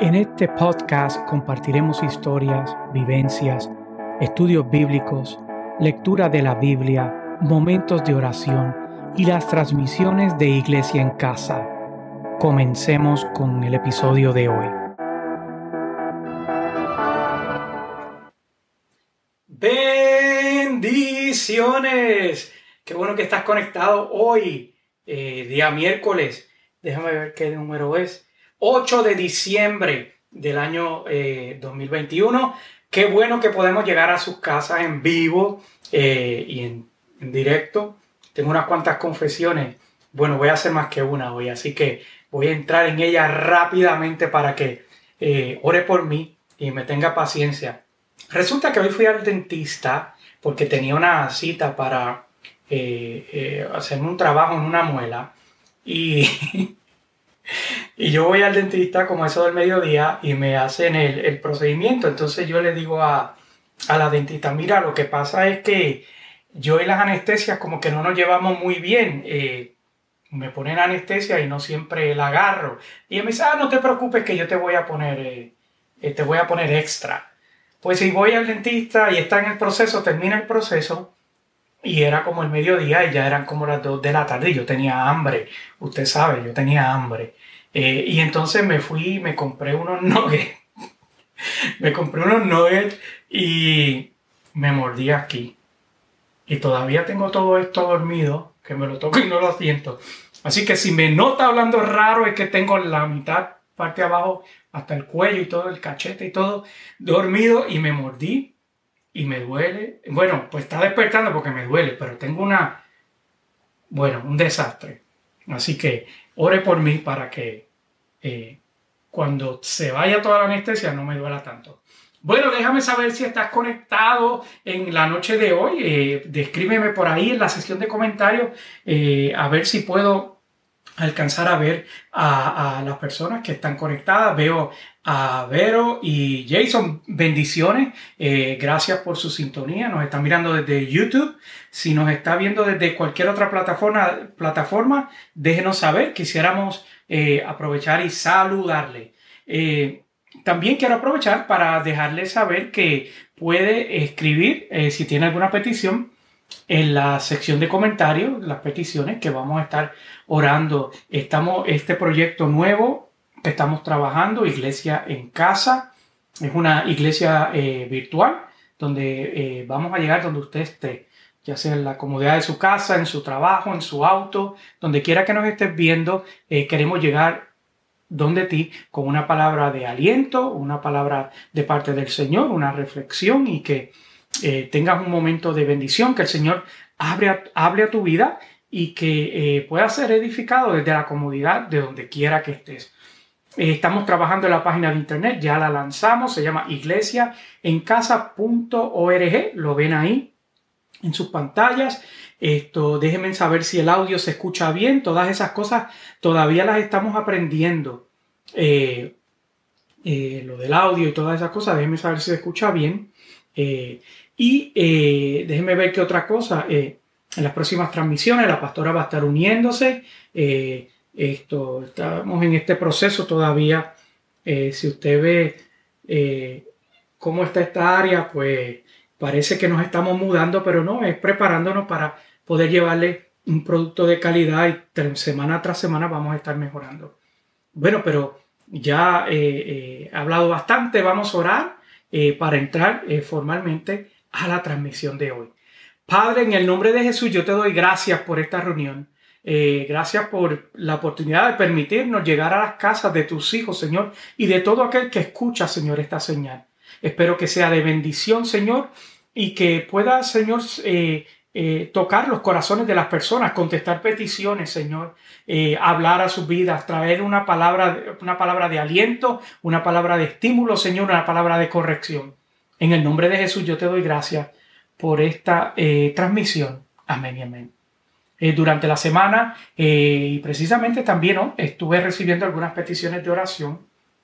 En este podcast compartiremos historias, vivencias, estudios bíblicos, lectura de la Biblia, momentos de oración y las transmisiones de Iglesia en Casa. Comencemos con el episodio de hoy. Bendiciones. Qué bueno que estás conectado hoy, eh, día miércoles. Déjame ver qué número es 8 de diciembre del año 2021. Eh, Qué bueno que podemos llegar a sus casas en vivo eh, y en, directo. Tengo unas cuantas confesiones. Bueno, voy a hacer más que una hoy, así que voy a entrar en ella rápidamente para que eh, ore por mí y me tenga paciencia. Resulta que hoy fui al dentista porque tenía una cita para hacerme un trabajo en una muela y Y yo voy al dentista como eso del mediodía y me hacen el, procedimiento. Entonces yo le digo a, la dentista, mira, lo que pasa es que yo y las anestesias como que no nos llevamos muy bien. Eh, me ponen anestesia y no siempre la agarro. Y ella me dice, ah, no te preocupes que yo te voy a poner, eh, eh, te voy a poner extra. Pues si voy al dentista y está en el proceso, termina el proceso y era como el mediodía y ya eran como las 2 de la tarde y yo tenía hambre. Usted sabe, yo tenía hambre. Eh, y entonces me fui me compré unos nuggets. me compré unos nuggets y me mordí aquí. Y todavía tengo todo esto dormido, que me lo toco y no lo siento. Así que si me nota hablando raro es que tengo la mitad parte abajo hasta el cuello y todo, el cachete y todo dormido y me mordí y me duele. Bueno, pues está despertando porque me duele, pero tengo una, bueno, un desastre. Así que ore por mí para que eh, cuando se vaya toda la anestesia no me duela tanto. Bueno, déjame saber si estás conectado en la noche de hoy. Eh, descríbeme por ahí en la sesión de comentarios eh, a ver si puedo alcanzar a ver a, las personas que están conectadas. Veo a Vero y Jason. Bendiciones. Eh, gracias por su sintonía. Nos están mirando desde YouTube. Si nos está viendo desde cualquier otra plataforma, plataforma déjenos saber. Quisiéramos eh, aprovechar y saludarle. Eh, también quiero aprovechar para dejarle saber que puede escribir si tiene alguna petición en la sección de comentarios, las peticiones que vamos a estar orando. Estamos, este proyecto nuevo que estamos trabajando, Iglesia en Casa, es una iglesia eh, virtual donde eh, vamos a llegar donde usted esté, ya sea en la comodidad de su casa, en su trabajo, en su auto, donde quiera que nos estés viendo, eh, queremos llegar donde ti con una palabra de aliento, una palabra de parte del Señor, una reflexión y que tengas un momento de bendición, que el Señor abre hable a tu vida y que eh, pueda ser edificado desde la comodidad de donde quiera que estés. Eh, estamos trabajando en la página de internet, ya la lanzamos, se llama iglesiaencasa.org, lo ven ahí en sus pantallas. Esto, déjenme saber si el audio se escucha bien, todas esas cosas todavía las estamos aprendiendo. Eh, lo del audio y todas esas cosas, déjenme saber si se escucha bien. Y déjenme ver qué otra cosa en las próximas transmisiones. La pastora va a estar uniéndose. Eh, esto, estamos en este proceso todavía. Eh, si usted ve eh, cómo está esta área, pues parece que nos estamos mudando, pero no, es preparándonos para poder llevarle un producto de calidad y semana tras semana vamos a estar mejorando. Bueno, pero ya he hablado bastante, vamos a orar para entrar formalmente a la transmisión de hoy. Padre, en el nombre de Jesús, yo te doy gracias por esta reunión. Eh, gracias por la oportunidad de permitirnos llegar a las casas de tus hijos, Señor, y de todo aquel que escucha, Señor, esta señal. Espero que sea de bendición, Señor, y que pueda, Señor, eh, eh, tocar los corazones de las personas, contestar peticiones, Señor, hablar a sus vidas, traer una palabra, una palabra de aliento, una palabra de estímulo, Señor, una palabra de corrección. En el nombre de Jesús yo te doy gracias por esta eh, transmisión. Amén y amén. Eh, durante la semana eh, y precisamente también estuve recibiendo algunas peticiones de oración.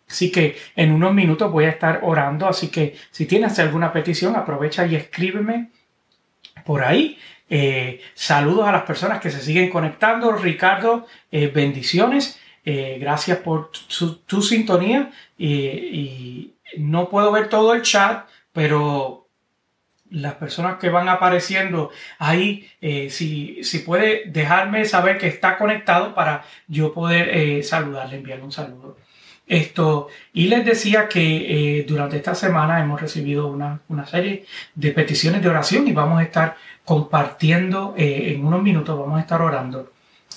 Así que en unos minutos voy a estar orando. Así que si tienes alguna petición, aprovecha y escríbeme por ahí. saludos a las personas que se siguen conectando. Ricardo, bendiciones. Eh, gracias por tu, sintonía y, no puedo ver todo el chat, pero las personas que van apareciendo ahí, eh, si, si, puede dejarme saber que está conectado para yo poder eh, saludarle, enviarle un saludo. Esto, y les decía que eh, durante esta semana hemos recibido una, una, serie de peticiones de oración y vamos a estar compartiendo en unos minutos, vamos a estar orando.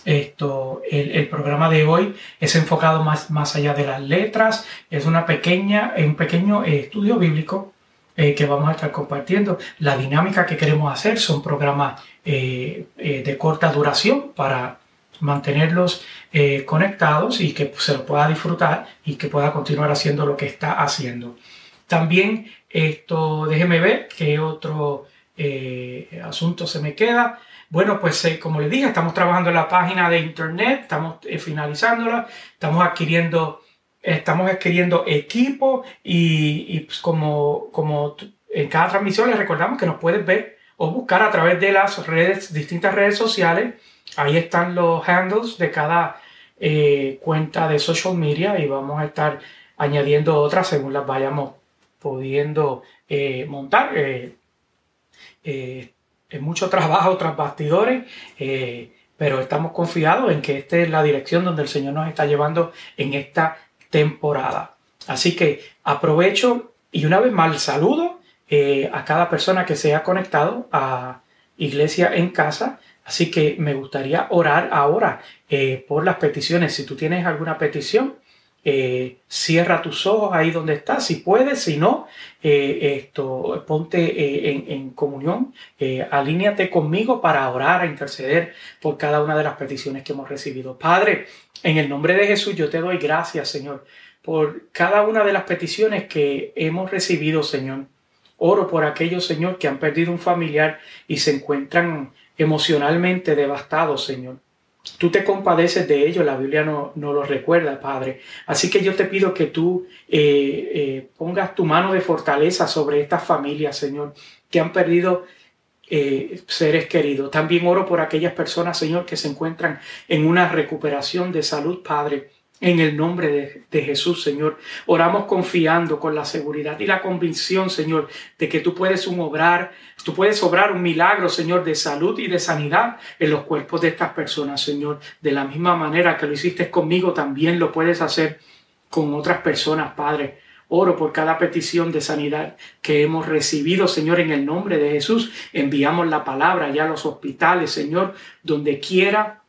Esto, el, programa de hoy es enfocado más, más allá de las letras, es una pequeña, un pequeño estudio bíblico eh, que vamos a estar compartiendo. La dinámica que queremos hacer son programas eh, eh, de corta duración para mantenerlos conectados y que se lo pueda disfrutar y que pueda continuar haciendo lo que está haciendo. También esto, déjeme ver qué otro asunto se me queda. Bueno, pues como les dije, estamos trabajando en la página de internet, estamos finalizándola, estamos adquiriendo estamos adquiriendo equipo y, pues como, como en cada transmisión les recordamos que nos puedes ver o buscar a través de las redes, distintas redes sociales. Ahí están los handles de cada eh, cuenta de social media y vamos a estar añadiendo otras según las vayamos pudiendo eh, montar. Eh, es mucho trabajo tras bastidores, pero estamos confiados en que esta es la dirección donde el Señor nos está llevando en esta temporada. Así que aprovecho y una vez más saludo a cada persona que se ha conectado a Iglesia en Casa. Así que me gustaría orar ahora eh, por las peticiones. Si tú tienes alguna petición, eh, cierra tus ojos ahí donde estás, si puedes, si no, esto, ponte en, en, comunión, alíñate conmigo para orar, a interceder por cada una de las peticiones que hemos recibido. Padre, en el nombre de Jesús yo te doy gracias, Señor, por cada una de las peticiones que hemos recibido, Señor. Oro por aquellos, Señor, que han perdido un familiar y se encuentran emocionalmente devastados, Señor. Tú te compadeces de ellos, la Biblia no, no lo recuerda, Padre. Así que yo te pido que tú eh, eh, pongas tu mano de fortaleza sobre estas familias, Señor, que han perdido eh, seres queridos. También oro por aquellas personas, Señor, que se encuentran en una recuperación de salud, Padre. En el nombre de, Jesús, Señor, oramos confiando con la seguridad y la convicción, Señor, de que tú puedes un obrar, tú puedes obrar un milagro, Señor, de salud y de sanidad en los cuerpos de estas personas, Señor. De la misma manera que lo hiciste conmigo, también lo puedes hacer con otras personas, Padre. Oro por cada petición de sanidad que hemos recibido, Señor, en el nombre de Jesús. Enviamos la palabra ya a los hospitales, Señor, donde quiera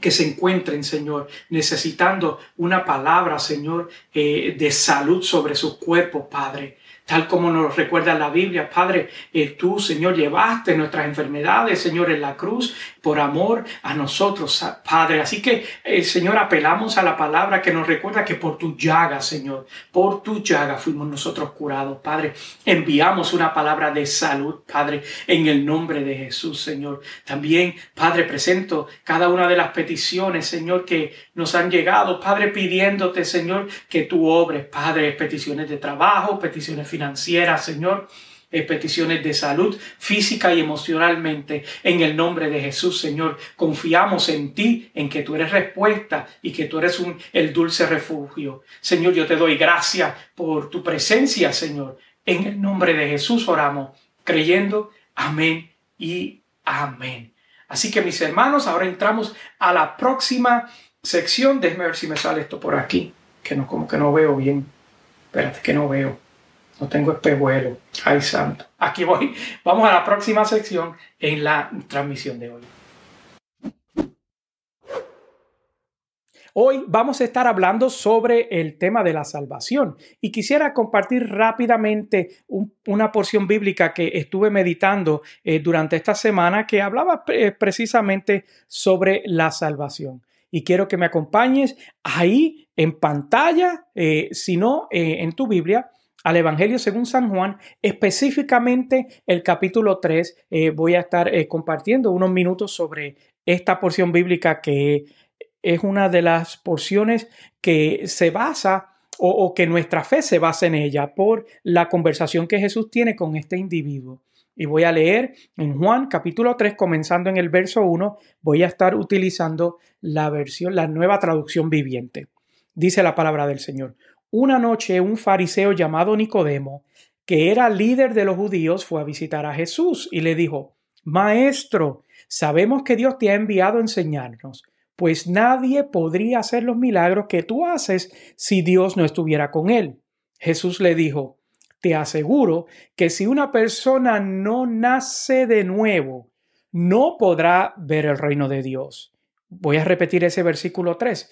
que se encuentren, Señor, necesitando una palabra, Señor, eh, de salud sobre sus cuerpos, Padre tal como nos recuerda la Biblia, Padre, eh, tú, Señor, llevaste nuestras enfermedades, Señor, en la cruz por amor a nosotros, Padre. Así que, eh, Señor, apelamos a la palabra que nos recuerda que por tu llaga, Señor, por tu llaga fuimos nosotros curados, Padre. Enviamos una palabra de salud, Padre, en el nombre de Jesús, Señor. También, Padre, presento cada una de las peticiones, Señor, que nos han llegado, Padre, pidiéndote, Señor, que tú obres, Padre, peticiones de trabajo, peticiones financieras, Señor, eh, peticiones de salud física y emocionalmente. En el nombre de Jesús, Señor, confiamos en ti, en que tú eres respuesta y que tú eres un, el dulce refugio. Señor, yo te doy gracias por tu presencia, Señor. En el nombre de Jesús oramos, creyendo. Amén y amén. Así que mis hermanos, ahora entramos a la próxima sección. Déjeme ver si me sale esto por aquí, que no, como que no veo bien. Espérate, que no veo. No tengo espejuelo. Ay, santo. Aquí voy. Vamos a la próxima sección en la transmisión de hoy. Hoy vamos a estar hablando sobre el tema de la salvación y quisiera compartir rápidamente una porción bíblica que estuve meditando eh, durante esta semana que hablaba eh, precisamente sobre la salvación. Y quiero que me acompañes ahí en pantalla, eh, si no en tu Biblia, al Evangelio según San Juan, específicamente el capítulo 3. Eh, voy a estar eh, compartiendo unos minutos sobre esta porción bíblica que es una de las porciones que se basa o, o, que nuestra fe se basa en ella por la conversación que Jesús tiene con este individuo. y voy a leer en Juan capítulo 3, comenzando en el verso 1, voy a estar utilizando la versión, la nueva traducción viviente. Dice la palabra del Señor. Una noche un fariseo llamado Nicodemo, que era líder de los judíos, fue a visitar a Jesús y le dijo, Maestro, sabemos que Dios te ha enviado a enseñarnos, pues nadie podría hacer los milagros que tú haces si Dios no estuviera con él. Jesús le dijo, te aseguro que si una persona no nace de nuevo, no podrá ver el reino de Dios. Voy a repetir ese versículo 3.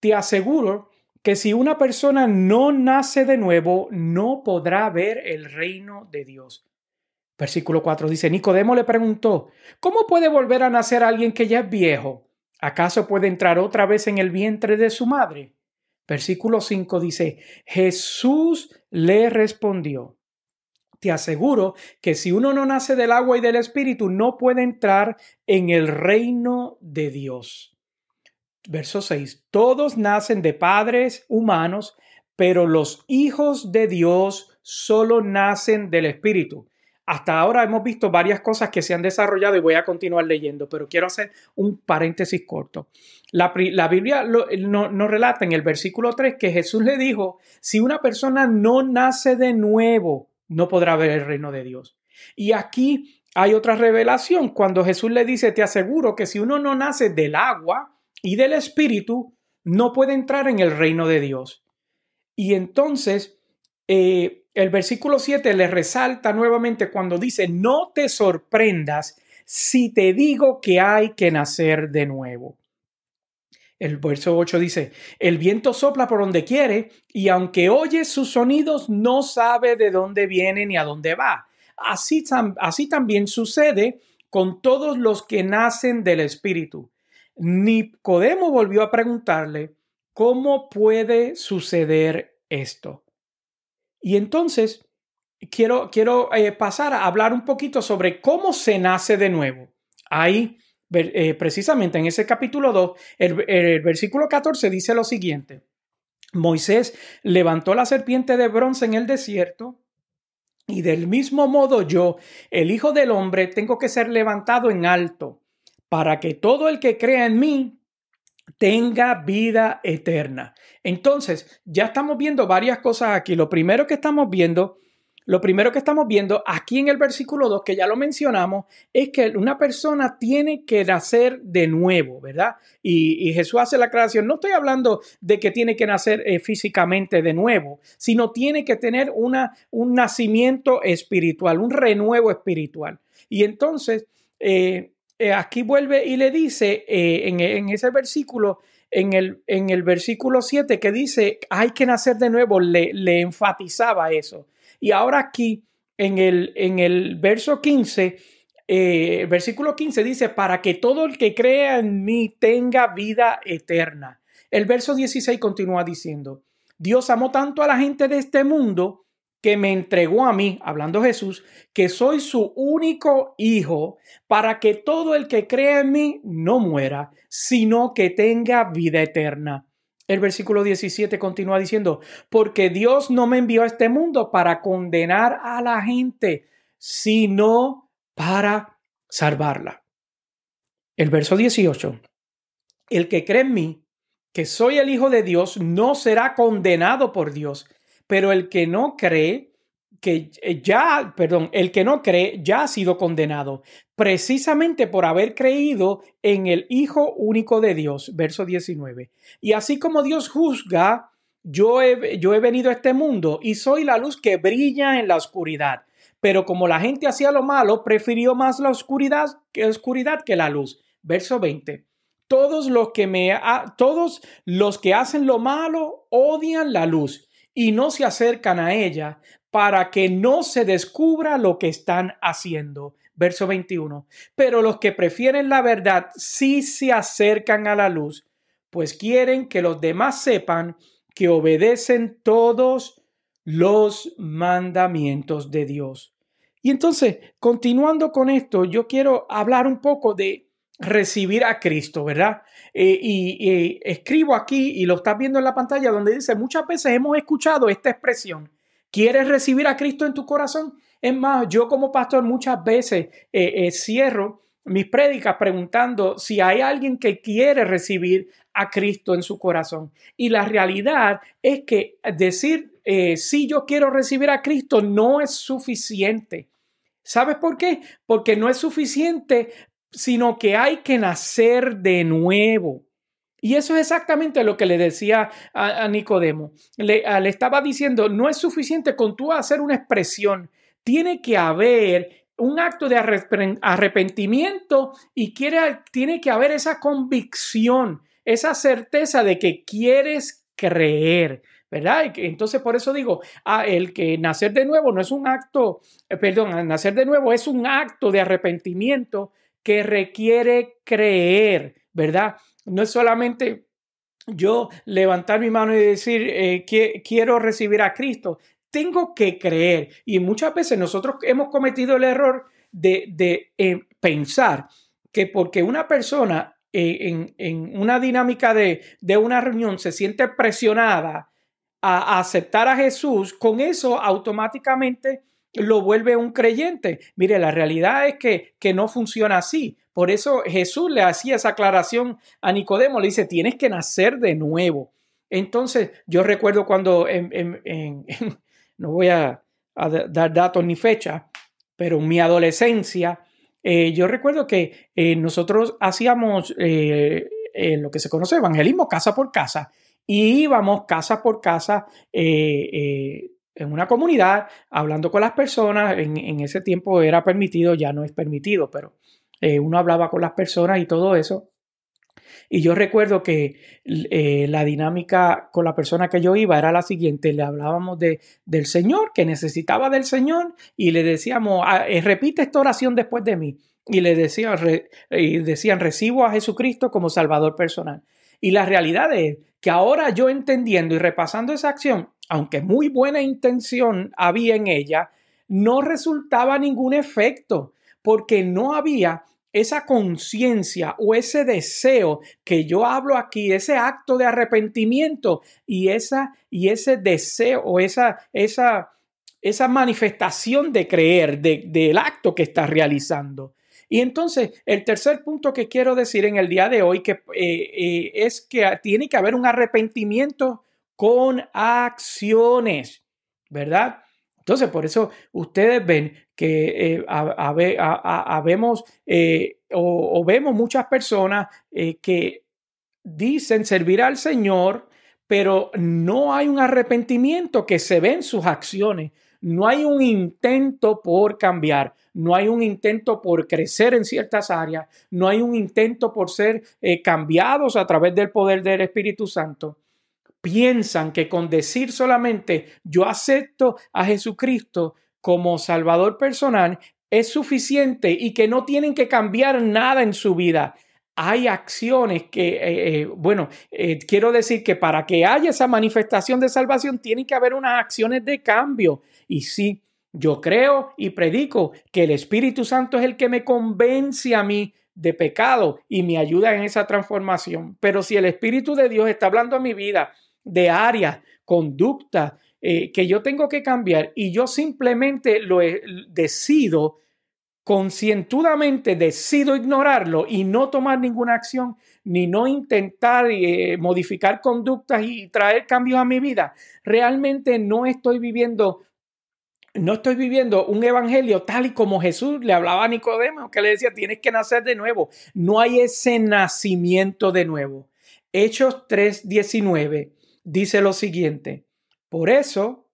Te aseguro que si una persona no nace de nuevo, no podrá ver el reino de Dios. Versículo 4 dice, Nicodemo le preguntó, ¿cómo puede volver a nacer alguien que ya es viejo? ¿Acaso puede entrar otra vez en el vientre de su madre? Versículo 5 dice, Jesús le respondió, te aseguro que si uno no nace del agua y del espíritu, no puede entrar en el reino de Dios. Verso 6, todos nacen de padres humanos, pero los hijos de Dios solo nacen del espíritu. Hasta ahora hemos visto varias cosas que se han desarrollado y voy a continuar leyendo, pero quiero hacer un paréntesis corto. La, Biblia nos relata en el versículo 3 que Jesús le dijo, si una persona no nace de nuevo, no podrá ver el reino de Dios. Y aquí hay otra revelación cuando Jesús le dice, te aseguro que si uno no nace del agua y del espíritu, no puede entrar en el reino de Dios. Y entonces, eh, el versículo 7 le resalta nuevamente cuando dice, no te sorprendas si te digo que hay que nacer de nuevo. El verso 8 dice, el viento sopla por donde quiere y aunque oye sus sonidos no sabe de dónde viene ni a dónde va. Así, así también sucede con todos los que nacen del Espíritu. Nicodemo volvió a preguntarle, ¿cómo puede suceder esto? Y entonces quiero, quiero eh, pasar a hablar un poquito sobre cómo se nace de nuevo. Ahí, eh, precisamente en ese capítulo 2, el, el versículo 14 dice lo siguiente. Moisés levantó la serpiente de bronce en el desierto y del mismo modo yo, el Hijo del Hombre, tengo que ser levantado en alto para que todo el que crea en mí tenga vida eterna. Entonces, ya estamos viendo varias cosas aquí. Lo primero que estamos viendo, lo primero que estamos viendo aquí en el versículo 2, que ya lo mencionamos, es que una persona tiene que nacer de nuevo, ¿verdad? Y, Jesús hace la aclaración, no estoy hablando de que tiene que nacer eh, físicamente de nuevo, sino tiene que tener una, un nacimiento espiritual, un renuevo espiritual. Y entonces, eh, eh, aquí vuelve y le dice eh, en, ese versículo, en el, en el versículo 7 que dice, hay que nacer de nuevo, le, enfatizaba eso. Y ahora aquí, en el, en el verso 15, eh, versículo 15 dice, para que todo el que crea en mí tenga vida eterna. El verso 16 continúa diciendo, Dios amó tanto a la gente de este mundo que me entregó a mí, hablando Jesús, que soy su único hijo, para que todo el que crea en mí no muera, sino que tenga vida eterna. El versículo 17 continúa diciendo, porque Dios no me envió a este mundo para condenar a la gente, sino para salvarla. El verso 18, el que cree en mí, que soy el Hijo de Dios, no será condenado por Dios, pero el que no cree, que eh, ya, perdón, el que no cree ya ha sido condenado, precisamente por haber creído en el Hijo único de Dios, verso 19. Y así como Dios juzga, yo he, yo he venido a este mundo y soy la luz que brilla en la oscuridad. Pero como la gente hacía lo malo, prefirió más la oscuridad que, oscuridad que la luz. Verso 20. Todos los que me todos los que hacen lo malo odian la luz y no se acercan a ella para que no se descubra lo que están haciendo. Verso 21. Pero los que prefieren la verdad sí se acercan a la luz, pues quieren que los demás sepan que obedecen todos los mandamientos de Dios. Y entonces, continuando con esto, yo quiero hablar un poco de recibir a Cristo, ¿verdad? Eh, y, escribo aquí y lo estás viendo en la pantalla donde dice, muchas veces hemos escuchado esta expresión, ¿quieres recibir a Cristo en tu corazón? Es más, yo como pastor muchas veces eh, eh, cierro mis prédicas preguntando si hay alguien que quiere recibir a Cristo en su corazón. Y la realidad es que decir si yo quiero recibir a Cristo no es suficiente. ¿Sabes por qué? Porque no es suficiente, sino que hay que nacer de nuevo. Y eso es exactamente lo que le decía a, Nicodemo. Le, estaba diciendo, no es suficiente con tú hacer una expresión, tiene que haber un acto de arrepentimiento y quiere, tiene que haber esa convicción, esa certeza de que quieres creer. ¿verdad? Entonces, por eso digo, ah, el que nacer de nuevo no es un acto, eh, perdón, nacer de nuevo es un acto de arrepentimiento que requiere creer, ¿verdad? No es solamente yo levantar mi mano y decir, eh, quiero recibir a Cristo, tengo que creer. Y muchas veces nosotros hemos cometido el error de, eh, pensar que porque una persona eh, en, una dinámica de, una reunión se siente presionada a, aceptar a Jesús, con eso automáticamente lo vuelve un creyente. Mire, la realidad es que, que no funciona así. Por eso Jesús le hacía esa aclaración a Nicodemo, le dice, tienes que nacer de nuevo. Entonces, yo recuerdo cuando en, no voy a, dar datos ni fecha, pero en mi adolescencia, eh, yo recuerdo que eh, nosotros hacíamos eh, lo que se conoce evangelismo casa por casa y íbamos casa por casa en una comunidad hablando con las personas. En, ese tiempo era permitido, ya no es permitido, pero uno hablaba con las personas y todo eso. Y yo recuerdo que eh, la dinámica con la persona que yo iba era la siguiente, le hablábamos de, del Señor, que necesitaba del Señor, y le decíamos, ah, eh, repite esta oración después de mí. Y le decían, y decían, recibo a Jesucristo como Salvador personal. Y la realidad es que ahora yo entendiendo y repasando esa acción, aunque muy buena intención había en ella, no resultaba ningún efecto, porque no había esa conciencia o ese deseo que yo hablo aquí, ese acto de arrepentimiento y, esa, y ese deseo o esa, esa, esa manifestación de creer del acto que está realizando. Y entonces, el tercer punto que quiero decir en el día de hoy que, eh, eh, es que tiene que haber un arrepentimiento con acciones, ¿verdad? Entonces, por eso ustedes ven que eh, habemos eh, o, vemos muchas personas eh, que dicen servir al Señor, pero no hay un arrepentimiento que se ve en sus acciones. No hay un intento por cambiar, no hay un intento por crecer en ciertas áreas, no hay un intento por ser cambiados a través del poder del Espíritu Santo piensan que con decir solamente yo acepto a Jesucristo como Salvador personal es suficiente y que no tienen que cambiar nada en su vida. Hay acciones que, eh, eh, bueno, eh, quiero decir que para que haya esa manifestación de salvación tiene que haber unas acciones de cambio. Y sí, yo creo y predico que el Espíritu Santo es el que me convence a mí de pecado y me ayuda en esa transformación. Pero si el Espíritu de Dios está hablando a mi vida de áreas, conducta eh, que yo tengo que cambiar y yo simplemente lo decido concientudamente decido ignorarlo y no tomar ninguna acción, ni no intentar eh, modificar conductas y traer cambios a mi vida, realmente no estoy viviendo, no estoy viviendo un evangelio tal y como Jesús le hablaba a Nicodemo, que le decía, tienes que nacer de nuevo. No hay ese nacimiento de nuevo. Hechos 3:19 dice lo siguiente, por eso,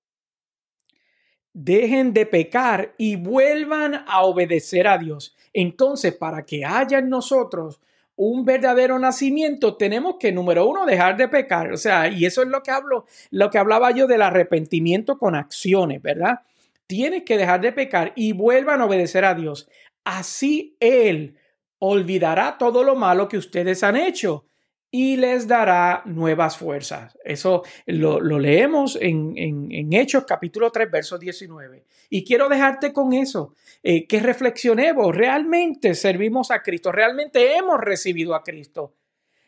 dejen de pecar y vuelvan a obedecer a Dios. Entonces, para que haya en nosotros un verdadero nacimiento, tenemos que, número uno, dejar de pecar. O sea, y eso es lo que hablo, lo que hablaba yo del arrepentimiento con acciones, ¿verdad? Tienes que dejar de pecar y vuelvan a obedecer a Dios. Así Él olvidará todo lo malo que ustedes han hecho y les dará nuevas fuerzas. Eso lo, leemos en, Hechos capítulo 3, verso 19. Y quiero dejarte con eso, eh, que reflexionemos, realmente servimos a Cristo, realmente hemos recibido a Cristo.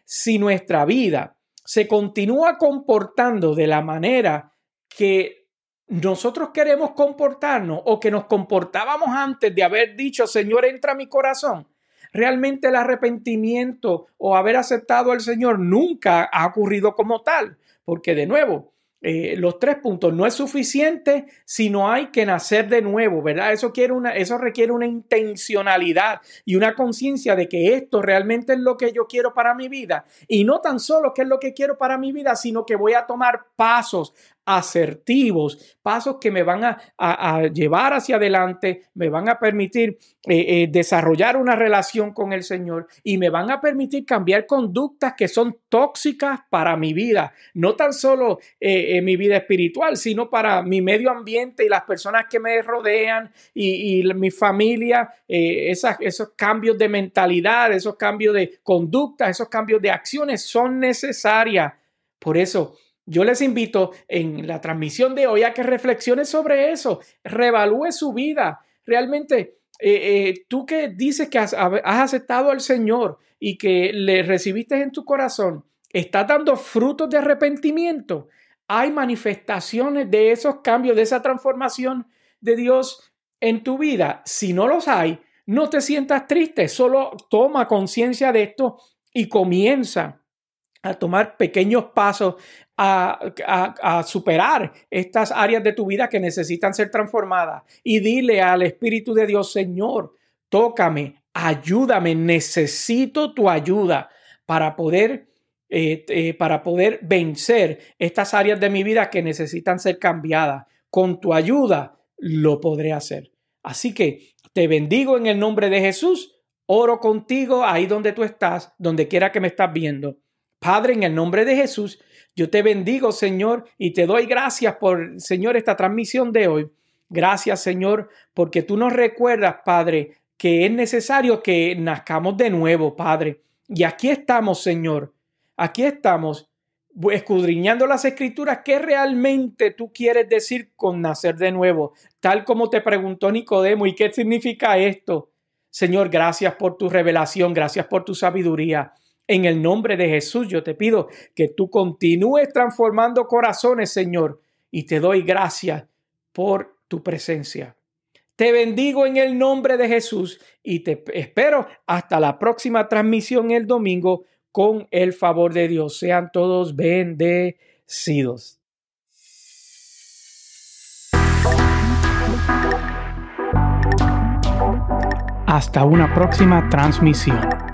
Si nuestra vida se continúa comportando de la manera que nosotros queremos comportarnos o que nos comportábamos antes de haber dicho, Señor, entra a mi corazón, realmente el arrepentimiento o haber aceptado al Señor nunca ha ocurrido como tal, porque de nuevo, eh, los tres puntos. No es suficiente si no hay que nacer de nuevo, ¿verdad? Eso, quiere una, eso requiere una intencionalidad y una conciencia de que esto realmente es lo que yo quiero para mi vida. Y no tan solo que es lo que quiero para mi vida, sino que voy a tomar pasos asertivos, pasos que me van a, llevar hacia adelante, me van a permitir eh, eh, desarrollar una relación con el Señor y me van a permitir cambiar conductas que son tóxicas para mi vida, no tan solo eh, en mi vida espiritual, sino para mi medio ambiente y las personas que me rodean y, mi familia, esos cambios de mentalidad, esos cambios de conducta, esos cambios de acciones son necesarias. Por eso, yo les invito en la transmisión de hoy a que reflexione sobre eso, revalúe su vida. Realmente, eh, eh, tú que dices que has, aceptado al Señor y que le recibiste en tu corazón, ¿estás dando frutos de arrepentimiento? ¿Hay manifestaciones de esos cambios, de esa transformación de Dios en tu vida? Si no los hay, no te sientas triste, solo toma conciencia de esto y comienza a tomar pequeños pasos a, superar estas áreas de tu vida que necesitan ser transformadas y dile al Espíritu de Dios, Señor, tócame, ayúdame, necesito tu ayuda para poder, eh, eh, para poder vencer estas áreas de mi vida que necesitan ser cambiadas. Con tu ayuda lo podré hacer. Así que te bendigo en el nombre de Jesús. Oro contigo ahí donde tú estás, donde quiera que me estás viendo. Padre, en el nombre de Jesús, yo te bendigo, Señor, y te doy gracias por, Señor, esta transmisión de hoy. Gracias, Señor, porque tú nos recuerdas, Padre, que es necesario que nazcamos de nuevo, Padre. Y aquí estamos, Señor. Aquí estamos escudriñando las escrituras, ¿qué realmente tú quieres decir con nacer de nuevo? Tal como te preguntó Nicodemo, ¿y qué significa esto? Señor, gracias por tu revelación, gracias por tu sabiduría. En el nombre de Jesús yo te pido que tú continúes transformando corazones, Señor, y te doy gracias por tu presencia. Te bendigo en el nombre de Jesús y te espero hasta la próxima transmisión el domingo con el favor de Dios. Sean todos bendecidos. Hasta una próxima transmisión.